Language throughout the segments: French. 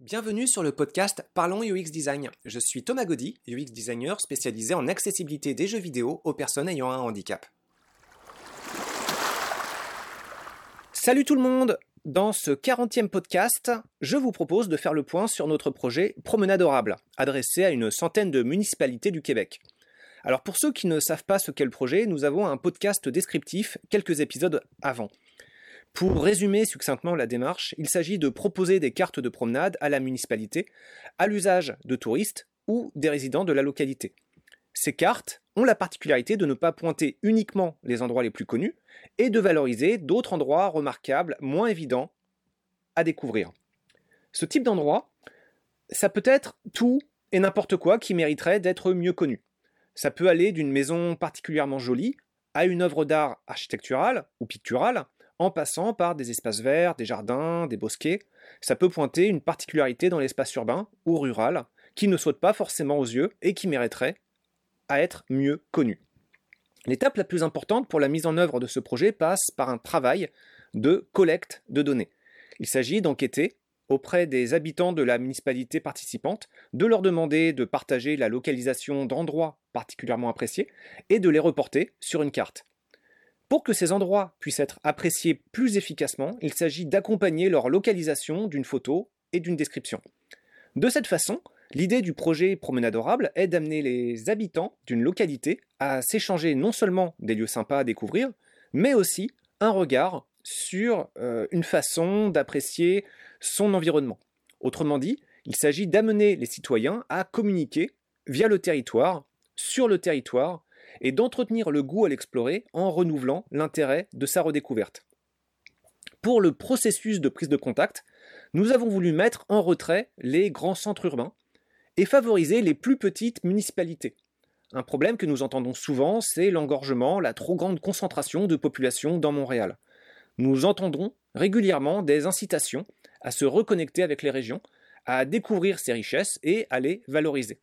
Bienvenue sur le podcast Parlons UX Design. Je suis Thomas Gaudy, UX designer spécialisé en accessibilité des jeux vidéo aux personnes ayant un handicap. Salut tout le monde Dans ce 40e podcast, je vous propose de faire le point sur notre projet Promenade Orable, adressé à une centaine de municipalités du Québec. Alors pour ceux qui ne savent pas ce qu'est le projet, nous avons un podcast descriptif quelques épisodes avant. Pour résumer succinctement la démarche, il s'agit de proposer des cartes de promenade à la municipalité, à l'usage de touristes ou des résidents de la localité. Ces cartes ont la particularité de ne pas pointer uniquement les endroits les plus connus et de valoriser d'autres endroits remarquables, moins évidents à découvrir. Ce type d'endroit, ça peut être tout et n'importe quoi qui mériterait d'être mieux connu. Ça peut aller d'une maison particulièrement jolie à une œuvre d'art architecturale ou picturale, en passant par des espaces verts, des jardins, des bosquets. Ça peut pointer une particularité dans l'espace urbain ou rural qui ne saute pas forcément aux yeux et qui mériterait à être mieux connu. L'étape la plus importante pour la mise en œuvre de ce projet passe par un travail de collecte de données. Il s'agit d'enquêter auprès des habitants de la municipalité participante, de leur demander de partager la localisation d'endroits particulièrement appréciés et de les reporter sur une carte. Pour que ces endroits puissent être appréciés plus efficacement, il s'agit d'accompagner leur localisation d'une photo et d'une description. De cette façon, l'idée du projet Promenadorable est d'amener les habitants d'une localité à s'échanger non seulement des lieux sympas à découvrir, mais aussi un regard sur euh, une façon d'apprécier son environnement. Autrement dit, il s'agit d'amener les citoyens à communiquer via le territoire, sur le territoire, et d'entretenir le goût à l'explorer en renouvelant l'intérêt de sa redécouverte. Pour le processus de prise de contact, nous avons voulu mettre en retrait les grands centres urbains et favoriser les plus petites municipalités. Un problème que nous entendons souvent, c'est l'engorgement, la trop grande concentration de population dans Montréal. Nous entendons régulièrement des incitations à se reconnecter avec les régions, à découvrir ces richesses et à les valoriser.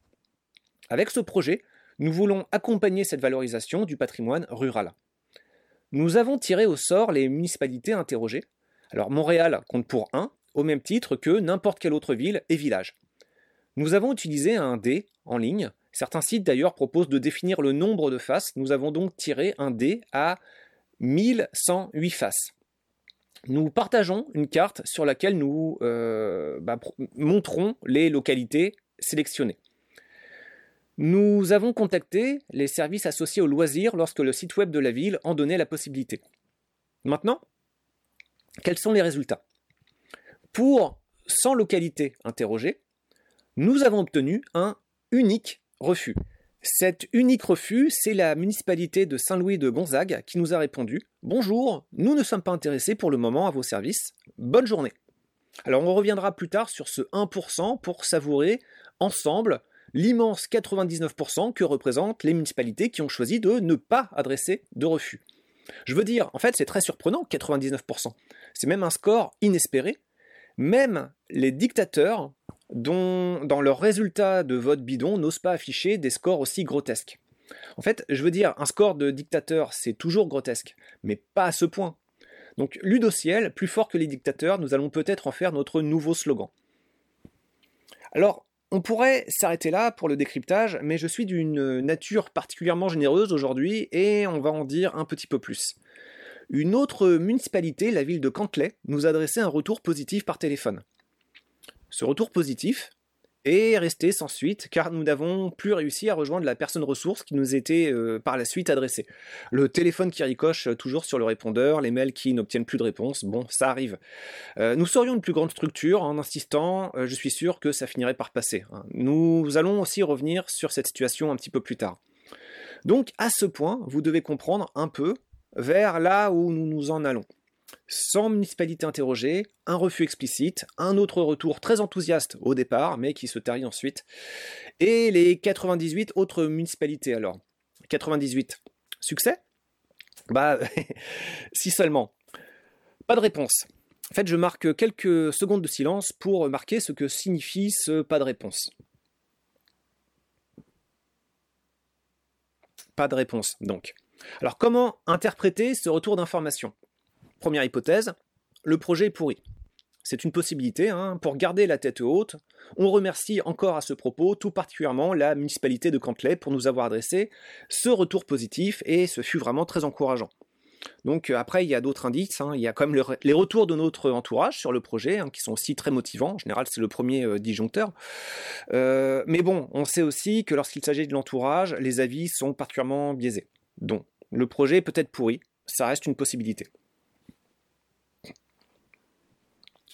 Avec ce projet, nous voulons accompagner cette valorisation du patrimoine rural. Nous avons tiré au sort les municipalités interrogées. Alors Montréal compte pour 1, au même titre que n'importe quelle autre ville et village. Nous avons utilisé un dé en ligne. Certains sites d'ailleurs proposent de définir le nombre de faces. Nous avons donc tiré un dé à 1108 faces. Nous partageons une carte sur laquelle nous euh, bah, montrons les localités sélectionnées. Nous avons contacté les services associés au loisir lorsque le site web de la ville en donnait la possibilité. Maintenant, quels sont les résultats? Pour 100 localités interrogées, nous avons obtenu un unique refus. Cet unique refus, c'est la municipalité de Saint-Louis de Gonzague qui nous a répondu Bonjour, nous ne sommes pas intéressés pour le moment à vos services. Bonne journée. Alors on reviendra plus tard sur ce 1% pour savourer ensemble l'immense 99% que représentent les municipalités qui ont choisi de ne pas adresser de refus. Je veux dire, en fait, c'est très surprenant, 99%. C'est même un score inespéré. Même les dictateurs, dont, dans leurs résultats de vote bidon, n'osent pas afficher des scores aussi grotesques. En fait, je veux dire, un score de dictateur, c'est toujours grotesque, mais pas à ce point. Donc, Ludociel, plus fort que les dictateurs, nous allons peut-être en faire notre nouveau slogan. Alors, on pourrait s'arrêter là pour le décryptage, mais je suis d'une nature particulièrement généreuse aujourd'hui et on va en dire un petit peu plus. Une autre municipalité, la ville de Cantley, nous a adressé un retour positif par téléphone. Ce retour positif, et resté sans suite car nous n'avons plus réussi à rejoindre la personne ressource qui nous était euh, par la suite adressée. Le téléphone qui ricoche toujours sur le répondeur, les mails qui n'obtiennent plus de réponse, bon, ça arrive. Euh, nous serions une plus grande structure en insistant, euh, je suis sûr que ça finirait par passer. Hein. Nous allons aussi revenir sur cette situation un petit peu plus tard. Donc à ce point, vous devez comprendre un peu vers là où nous nous en allons. 100 municipalités interrogées, un refus explicite, un autre retour très enthousiaste au départ, mais qui se tarit ensuite, et les 98 autres municipalités alors. 98. Succès? Bah, si seulement. Pas de réponse. En fait, je marque quelques secondes de silence pour marquer ce que signifie ce pas de réponse. Pas de réponse, donc. Alors, comment interpréter ce retour d'information? Première hypothèse, le projet est pourri. c'est une possibilité hein, pour garder la tête haute. On remercie encore à ce propos tout particulièrement la municipalité de Cantley pour nous avoir adressé ce retour positif et ce fut vraiment très encourageant. Donc euh, après, il y a d'autres indices. Hein. Il y a quand même les retours de notre entourage sur le projet, hein, qui sont aussi très motivants. En général, c'est le premier euh, disjoncteur. Euh, mais bon, on sait aussi que lorsqu'il s'agit de l'entourage, les avis sont particulièrement biaisés. Donc, le projet peut être pourri, ça reste une possibilité.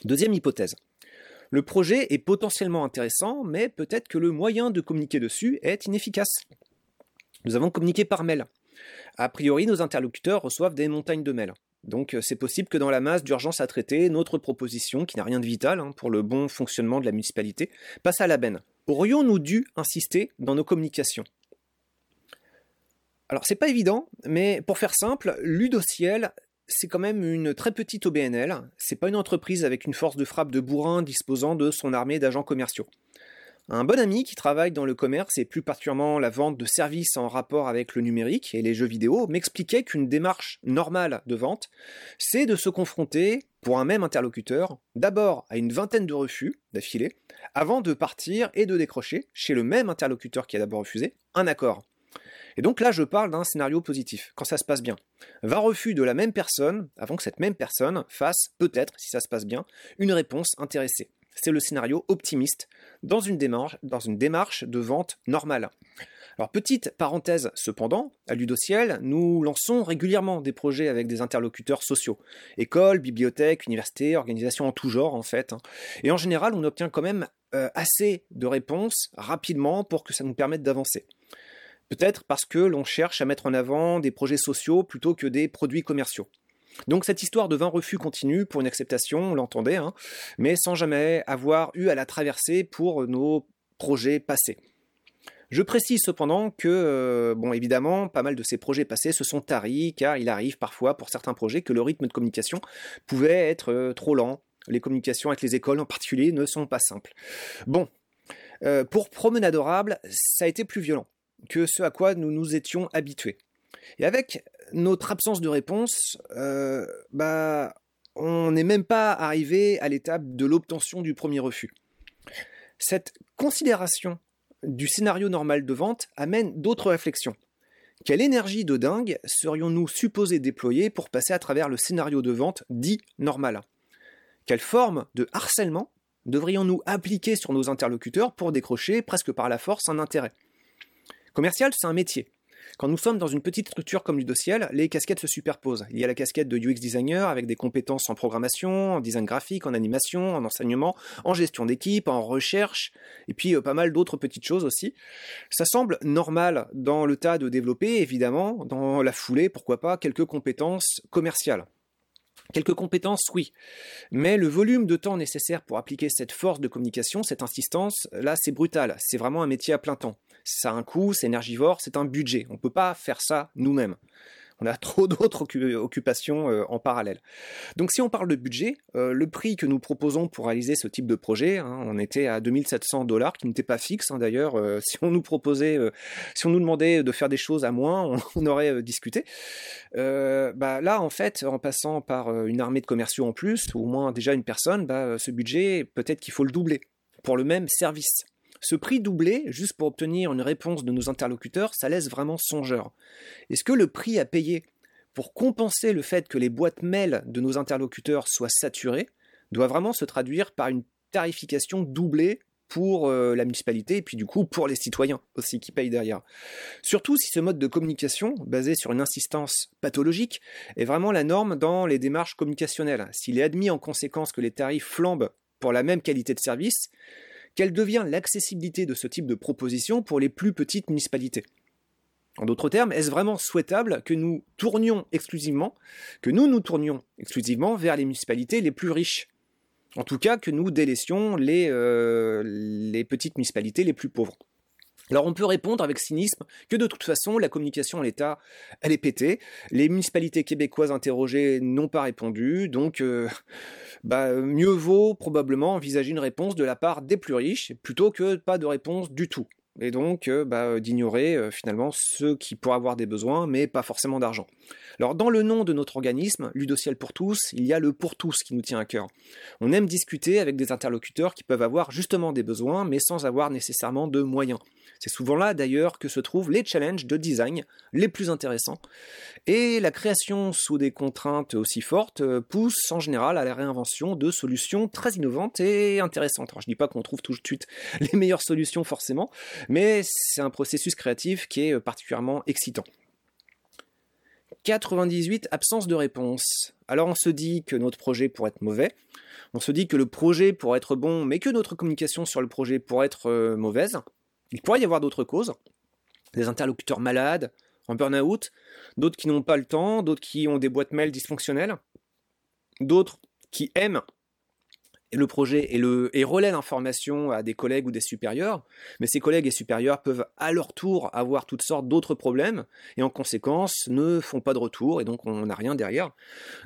Deuxième hypothèse. Le projet est potentiellement intéressant, mais peut-être que le moyen de communiquer dessus est inefficace. Nous avons communiqué par mail. A priori, nos interlocuteurs reçoivent des montagnes de mails. Donc euh, c'est possible que dans la masse d'urgence à traiter, notre proposition, qui n'a rien de vital hein, pour le bon fonctionnement de la municipalité, passe à la benne. Aurions-nous dû insister dans nos communications? Alors c'est pas évident, mais pour faire simple, Ludociel, c'est quand même une très petite OBNL, c'est pas une entreprise avec une force de frappe de bourrin disposant de son armée d'agents commerciaux. Un bon ami qui travaille dans le commerce et plus particulièrement la vente de services en rapport avec le numérique et les jeux vidéo m'expliquait qu'une démarche normale de vente, c'est de se confronter, pour un même interlocuteur, d'abord à une vingtaine de refus d'affilée, avant de partir et de décrocher, chez le même interlocuteur qui a d'abord refusé, un accord. Et donc là, je parle d'un scénario positif, quand ça se passe bien. 20 refus de la même personne, avant que cette même personne fasse, peut-être, si ça se passe bien, une réponse intéressée c'est le scénario optimiste dans une démarche, dans une démarche de vente normale. Alors petite parenthèse cependant, à Ludociel, nous lançons régulièrement des projets avec des interlocuteurs sociaux, écoles, bibliothèques, universités, organisations en tout genre en fait. Hein. Et en général, on obtient quand même euh, assez de réponses rapidement pour que ça nous permette d'avancer. Peut-être parce que l'on cherche à mettre en avant des projets sociaux plutôt que des produits commerciaux. Donc cette histoire de 20 refus continue pour une acceptation, on l'entendait, hein, mais sans jamais avoir eu à la traverser pour nos projets passés. Je précise cependant que, euh, bon, évidemment, pas mal de ces projets passés se sont taris, car il arrive parfois pour certains projets que le rythme de communication pouvait être euh, trop lent. Les communications avec les écoles en particulier ne sont pas simples. Bon, euh, pour Promenade Adorable, ça a été plus violent que ce à quoi nous nous étions habitués. Et avec notre absence de réponse, euh, bah, on n'est même pas arrivé à l'étape de l'obtention du premier refus. Cette considération du scénario normal de vente amène d'autres réflexions. Quelle énergie de dingue serions-nous supposés déployer pour passer à travers le scénario de vente dit normal? Quelle forme de harcèlement devrions-nous appliquer sur nos interlocuteurs pour décrocher presque par la force un intérêt? Commercial, c'est un métier. Quand nous sommes dans une petite structure comme Ludociel, les casquettes se superposent. Il y a la casquette de UX designer avec des compétences en programmation, en design graphique, en animation, en enseignement, en gestion d'équipe, en recherche, et puis euh, pas mal d'autres petites choses aussi. Ça semble normal dans le tas de développer, évidemment, dans la foulée, pourquoi pas, quelques compétences commerciales. Quelques compétences, oui. Mais le volume de temps nécessaire pour appliquer cette force de communication, cette insistance, là, c'est brutal. C'est vraiment un métier à plein temps ça a un coût, c'est énergivore, c'est un budget. On ne peut pas faire ça nous-mêmes. On a trop d'autres occupations euh, en parallèle. Donc si on parle de budget, euh, le prix que nous proposons pour réaliser ce type de projet, hein, on était à 2700 dollars, qui n'était pas fixe hein, d'ailleurs. Euh, si on nous proposait, si on nous demandait de faire des choses à moins, on, aurait discuté. bah là, en fait, en passant par une armée de commerciaux en plus, ou au moins déjà une personne, bah, ce budget, peut-être qu'il faut le doubler pour le même service. Ce prix doublé, juste pour obtenir une réponse de nos interlocuteurs, ça laisse vraiment songeur. Est-ce que le prix à payer pour compenser le fait que les boîtes mail de nos interlocuteurs soient saturées doit vraiment se traduire par une tarification doublée pour euh, la municipalité et puis du coup pour les citoyens aussi qui payent derrière. Surtout si ce mode de communication, basé sur une insistance pathologique, est vraiment la norme dans les démarches communicationnelles. S'il est admis en conséquence que les tarifs flambent pour la même qualité de service, quelle devient l'accessibilité de ce type de proposition pour les plus petites municipalités en d'autres termes, est-ce vraiment souhaitable que nous tournions exclusivement, que nous tournions exclusivement vers les municipalités les plus riches? En tout cas, que nous délaissions les, euh, les petites municipalités les plus pauvres. Alors on peut répondre avec cynisme que de toute façon la communication à l'État elle est pétée, les municipalités québécoises interrogées n'ont pas répondu, donc euh, bah, mieux vaut probablement envisager une réponse de la part des plus riches plutôt que pas de réponse du tout. Et donc euh, bah, d'ignorer euh, finalement ceux qui pourraient avoir des besoins mais pas forcément d'argent. Alors dans le nom de notre organisme, Ludociel pour tous, il y a le pour tous qui nous tient à cœur. On aime discuter avec des interlocuteurs qui peuvent avoir justement des besoins, mais sans avoir nécessairement de moyens. C'est souvent là d'ailleurs que se trouvent les challenges de design les plus intéressants. Et la création sous des contraintes aussi fortes euh, pousse en général à la réinvention de solutions très innovantes et intéressantes. Alors je dis pas qu'on trouve tout de suite les meilleures solutions forcément, mais c'est un processus créatif qui est particulièrement excitant. 98 absence de réponse. Alors on se dit que notre projet pourrait être mauvais, on se dit que le projet pourrait être bon, mais que notre communication sur le projet pourrait être euh, mauvaise. Il pourrait y avoir d'autres causes, des interlocuteurs malades, en burn-out, d'autres qui n'ont pas le temps, d'autres qui ont des boîtes mail dysfonctionnelles, d'autres qui aiment le projet et, le, l'information à des collègues ou des supérieurs, mais ces collègues et supérieurs peuvent à leur tour avoir toutes sortes d'autres problèmes et en conséquence ne font pas de retour et donc on n'a rien derrière.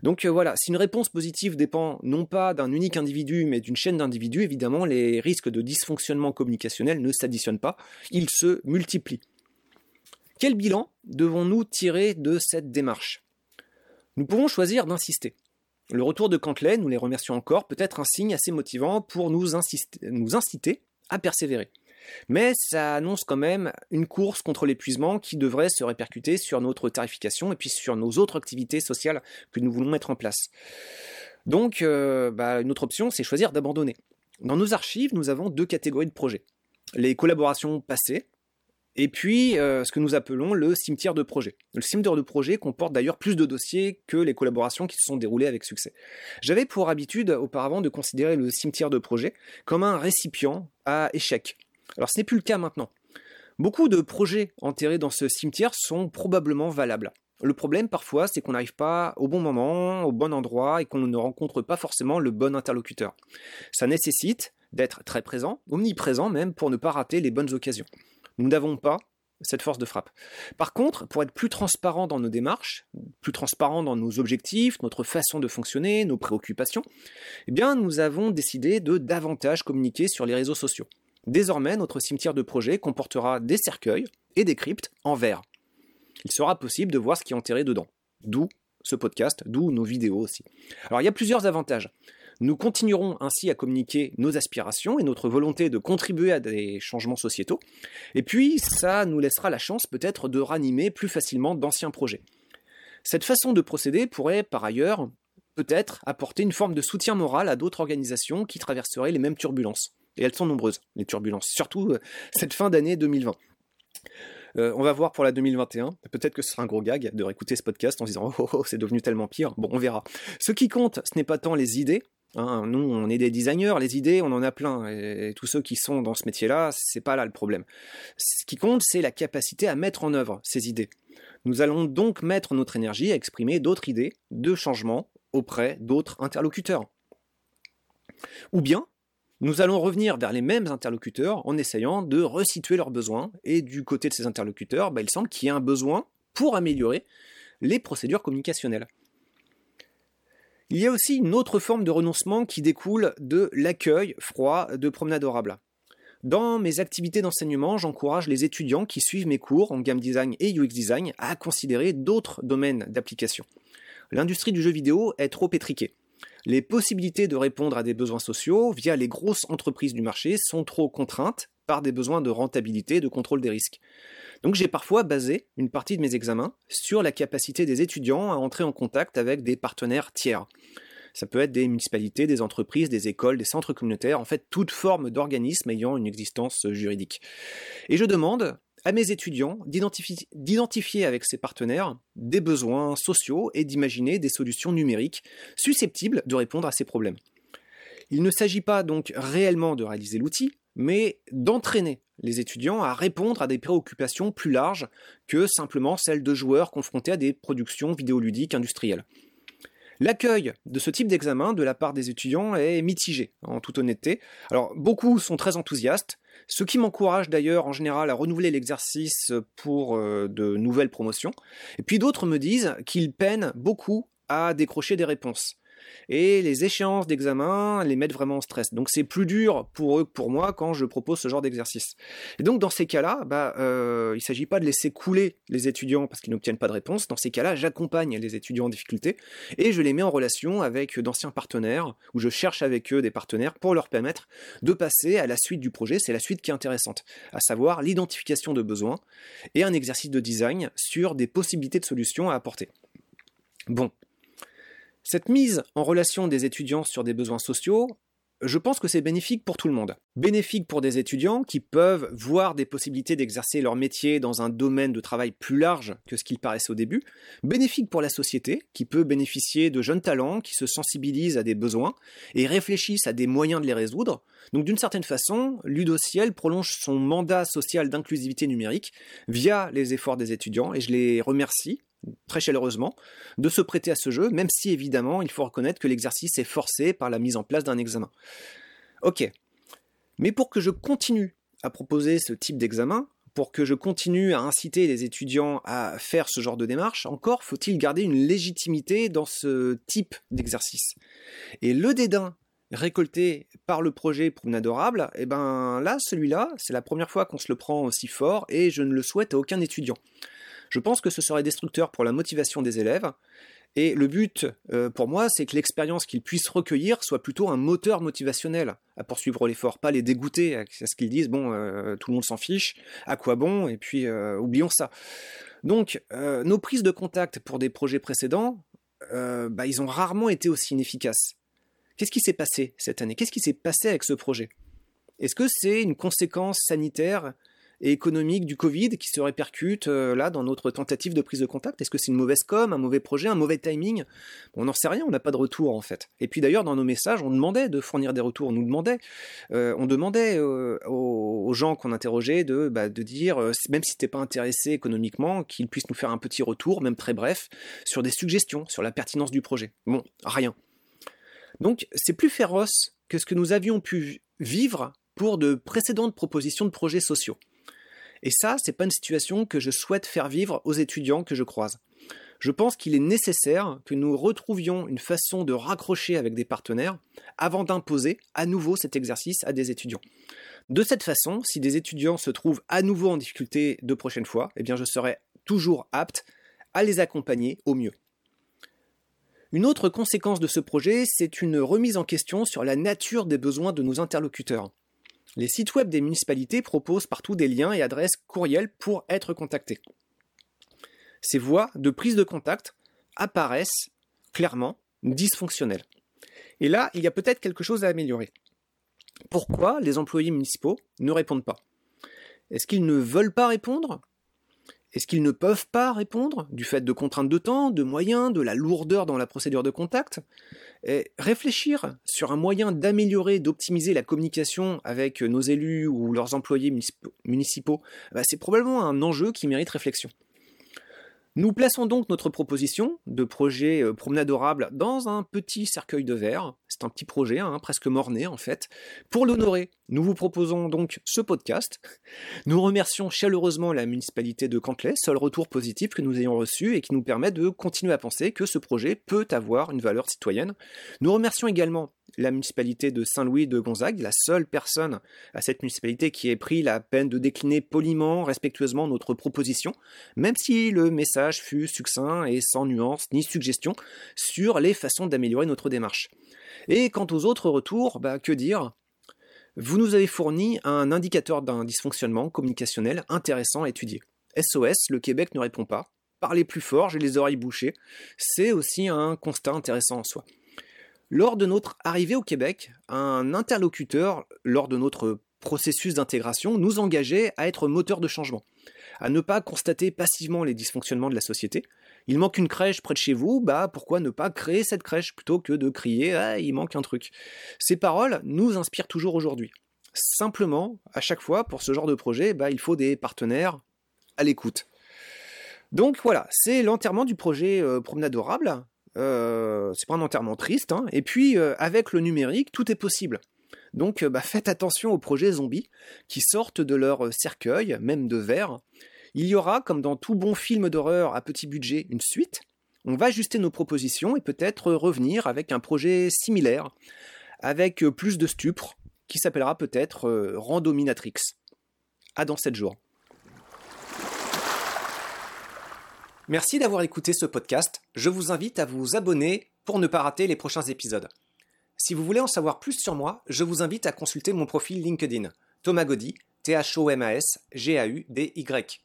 Donc euh, voilà, si une réponse positive dépend non pas d'un unique individu mais d'une chaîne d'individus, évidemment les risques de dysfonctionnement communicationnel ne s'additionnent pas, ils se multiplient. Quel bilan devons-nous tirer de cette démarche? Nous pouvons choisir d'insister. Le retour de Cantley, nous les remercions encore, peut être un signe assez motivant pour nous, nous inciter à persévérer. Mais ça annonce quand même une course contre l'épuisement qui devrait se répercuter sur notre tarification et puis sur nos autres activités sociales que nous voulons mettre en place. Donc, euh, bah, une autre option, c'est choisir d'abandonner. Dans nos archives, nous avons deux catégories de projets. Les collaborations passées, et puis, euh, ce que nous appelons le cimetière de projet. Le cimetière de projet comporte d'ailleurs plus de dossiers que les collaborations qui se sont déroulées avec succès. J'avais pour habitude auparavant de considérer le cimetière de projet comme un récipient à échec. Alors ce n'est plus le cas maintenant. Beaucoup de projets enterrés dans ce cimetière sont probablement valables. Le problème parfois, c'est qu'on n'arrive pas au bon moment, au bon endroit et qu'on ne rencontre pas forcément le bon interlocuteur. Ça nécessite d'être très présent, omniprésent même, pour ne pas rater les bonnes occasions. Nous n'avons pas cette force de frappe. Par contre, pour être plus transparent dans nos démarches, plus transparent dans nos objectifs, notre façon de fonctionner, nos préoccupations, eh nous avons décidé de davantage communiquer sur les réseaux sociaux. Désormais, notre cimetière de projet comportera des cercueils et des cryptes en verre. Il sera possible de voir ce qui est enterré dedans. D'où ce podcast, d'où nos vidéos aussi. Alors, il y a plusieurs avantages. Nous continuerons ainsi à communiquer nos aspirations et notre volonté de contribuer à des changements sociétaux. Et puis, ça nous laissera la chance peut-être de ranimer plus facilement d'anciens projets. Cette façon de procéder pourrait par ailleurs peut-être apporter une forme de soutien moral à d'autres organisations qui traverseraient les mêmes turbulences. Et elles sont nombreuses, les turbulences, surtout euh, cette fin d'année 2020. Euh, on va voir pour la 2021. Peut-être que ce sera un gros gag de réécouter ce podcast en disant oh, oh, oh, c'est devenu tellement pire. Bon, on verra. Ce qui compte, ce n'est pas tant les idées, Hein, nous, on est des designers, les idées, on en a plein. Et, tous ceux qui sont dans ce métier-là, c'est pas là le problème. Ce qui compte, c'est la capacité à mettre en œuvre ces idées. Nous allons donc mettre notre énergie à exprimer d'autres idées de changement auprès d'autres interlocuteurs. Ou bien, nous allons revenir vers les mêmes interlocuteurs en essayant de resituer leurs besoins. Et du côté de ces interlocuteurs, bah, il semble qu'il y ait un besoin pour améliorer les procédures communicationnelles. Il y a aussi une autre forme de renoncement qui découle de l'accueil froid de Promenadorable. Dans mes activités d'enseignement, j'encourage les étudiants qui suivent mes cours en game design et UX design à considérer d'autres domaines d'application. L'industrie du jeu vidéo est trop étriquée. Les possibilités de répondre à des besoins sociaux via les grosses entreprises du marché sont trop contraintes par des besoins de rentabilité et de contrôle des risques. Donc j'ai parfois basé une partie de mes examens sur la capacité des étudiants à entrer en contact avec des partenaires tiers. Ça peut être des municipalités, des entreprises, des écoles, des centres communautaires, en fait toute forme d'organisme ayant une existence juridique. Et je demande à mes étudiants d'identifier avec ces partenaires des besoins sociaux et d'imaginer des solutions numériques susceptibles de répondre à ces problèmes. Il ne s'agit pas donc réellement de réaliser l'outil, mais d'entraîner les étudiants à répondre à des préoccupations plus larges que simplement celles de joueurs confrontés à des productions vidéoludiques industrielles. L'accueil de ce type d'examen de la part des étudiants est mitigé, en toute honnêteté. Alors, beaucoup sont très enthousiastes, ce qui m'encourage d'ailleurs en général à renouveler l'exercice pour euh, de nouvelles promotions. Et puis d'autres me disent qu'ils peinent beaucoup à décrocher des réponses. Et les échéances d'examen les mettent vraiment en stress. Donc c'est plus dur pour eux que pour moi quand je propose ce genre d'exercice. Et donc dans ces cas-là, bah, euh, il ne s'agit pas de laisser couler les étudiants parce qu'ils n'obtiennent pas de réponse. Dans ces cas-là, j'accompagne les étudiants en difficulté et je les mets en relation avec d'anciens partenaires ou je cherche avec eux des partenaires pour leur permettre de passer à la suite du projet. C'est la suite qui est intéressante, à savoir l'identification de besoins et un exercice de design sur des possibilités de solutions à apporter. Bon. Cette mise en relation des étudiants sur des besoins sociaux, je pense que c'est bénéfique pour tout le monde. Bénéfique pour des étudiants qui peuvent voir des possibilités d'exercer leur métier dans un domaine de travail plus large que ce qu'il paraissait au début. Bénéfique pour la société qui peut bénéficier de jeunes talents qui se sensibilisent à des besoins et réfléchissent à des moyens de les résoudre. Donc d'une certaine façon, Ludociel prolonge son mandat social d'inclusivité numérique via les efforts des étudiants et je les remercie très chaleureusement de se prêter à ce jeu, même si évidemment il faut reconnaître que l'exercice est forcé par la mise en place d'un examen. Ok. Mais pour que je continue à proposer ce type d'examen, pour que je continue à inciter les étudiants à faire ce genre de démarche, encore faut-il garder une légitimité dans ce type d'exercice. Et le dédain récolté par le projet Promenadorable, eh ben là, celui-là, c'est la première fois qu'on se le prend aussi fort et je ne le souhaite à aucun étudiant. Je pense que ce serait destructeur pour la motivation des élèves. Et le but, euh, pour moi, c'est que l'expérience qu'ils puissent recueillir soit plutôt un moteur motivationnel à poursuivre l'effort, pas les dégoûter à ce qu'ils disent, bon, euh, tout le monde s'en fiche, à quoi bon, et puis euh, oublions ça. Donc, nos prises de contact pour des projets précédents, bah, ils ont rarement été aussi inefficaces. Qu'est-ce qui s'est passé cette année? Qu'est-ce qui s'est passé avec ce projet? Est-ce que c'est une conséquence sanitaire et économique du Covid qui se répercute euh, là dans notre tentative de prise de contact Est-ce que c'est une mauvaise com, un mauvais projet, un mauvais timing? On n'en sait rien, on n'a pas de retour en fait. Et puis d'ailleurs dans nos messages, on demandait de fournir des retours, on nous demandait, euh, on demandait euh, aux, gens qu'on interrogeait de, bah, de dire, même si t'es pas intéressé économiquement, qu'ils puissent nous faire un petit retour, même très bref, sur des suggestions, sur la pertinence du projet. Bon, rien. Donc c'est plus féroce que ce que nous avions pu vivre pour de précédentes propositions de projets sociaux. Et ça, c'est pas une situation que je souhaite faire vivre aux étudiants que je croise. Je pense qu'il est nécessaire que nous retrouvions une façon de raccrocher avec des partenaires avant d'imposer à nouveau cet exercice à des étudiants. De cette façon, si des étudiants se trouvent à nouveau en difficulté de prochaine fois, eh je serai toujours apte à les accompagner au mieux. Une autre conséquence de ce projet, c'est une remise en question sur la nature des besoins de nos interlocuteurs. Les sites web des municipalités proposent partout des liens et adresses courriels pour être contactés. Ces voies de prise de contact apparaissent clairement dysfonctionnelles. Et là, il y a peut-être quelque chose à améliorer. Pourquoi les employés municipaux ne répondent pas? Est-ce qu'ils ne veulent pas répondre? Est-ce qu'ils ne peuvent pas répondre du fait de contraintes de temps, de moyens, de la lourdeur dans la procédure de contact? Et Réfléchir sur un moyen d'améliorer, d'optimiser la communication avec nos élus ou leurs employés municipaux, bah, c'est probablement un enjeu qui mérite réflexion. Nous plaçons donc notre proposition de projet euh, promenadorable dans un petit cercueil de verre. C'est un petit projet, hein, presque morné en fait. Pour l'honorer, nous vous proposons donc ce podcast. Nous remercions chaleureusement la municipalité de Cantley, seul retour positif que nous ayons reçu et qui nous permet de continuer à penser que ce projet peut avoir une valeur citoyenne. Nous remercions également la municipalité de Saint-Louis de Gonzague, la seule personne à cette municipalité qui ait pris la peine de décliner poliment, respectueusement notre proposition, même si le message fut succinct et sans nuance ni suggestion sur les façons d'améliorer notre démarche. Et quant aux autres retours, bah, que dire? Vous nous avez fourni un indicateur d'un dysfonctionnement communicationnel intéressant à étudier. SOS, le Québec ne répond pas. Parlez plus fort, j'ai les oreilles bouchées. C'est aussi un constat intéressant en soi. Lors de notre arrivée au Québec, un interlocuteur, lors de notre processus d'intégration, nous engageait à être moteur de changement, à ne pas constater passivement les dysfonctionnements de la société. Il manque une crèche près de chez vous, bah pourquoi ne pas créer cette crèche plutôt que de crier ah, il manque un truc. Ces paroles nous inspirent toujours aujourd'hui. Simplement, à chaque fois, pour ce genre de projet, bah, il faut des partenaires à l'écoute. Donc voilà, c'est l'enterrement du projet euh, Promenadorable. Euh, c'est pas un enterrement triste. Hein. Et puis, euh, avec le numérique, tout est possible. Donc, bah, faites attention aux projets zombies qui sortent de leur cercueil, même de verre. Il y aura, comme dans tout bon film d'horreur à petit budget, une suite. On va ajuster nos propositions et peut-être revenir avec un projet similaire, avec plus de stupre, qui s'appellera peut-être euh, Randominatrix. À dans 7 jours. Merci d'avoir écouté ce podcast. Je vous invite à vous abonner pour ne pas rater les prochains épisodes. Si vous voulez en savoir plus sur moi, je vous invite à consulter mon profil LinkedIn, Thomas Gaudy, T-H-O-M-A-S, G-A-U-D-Y.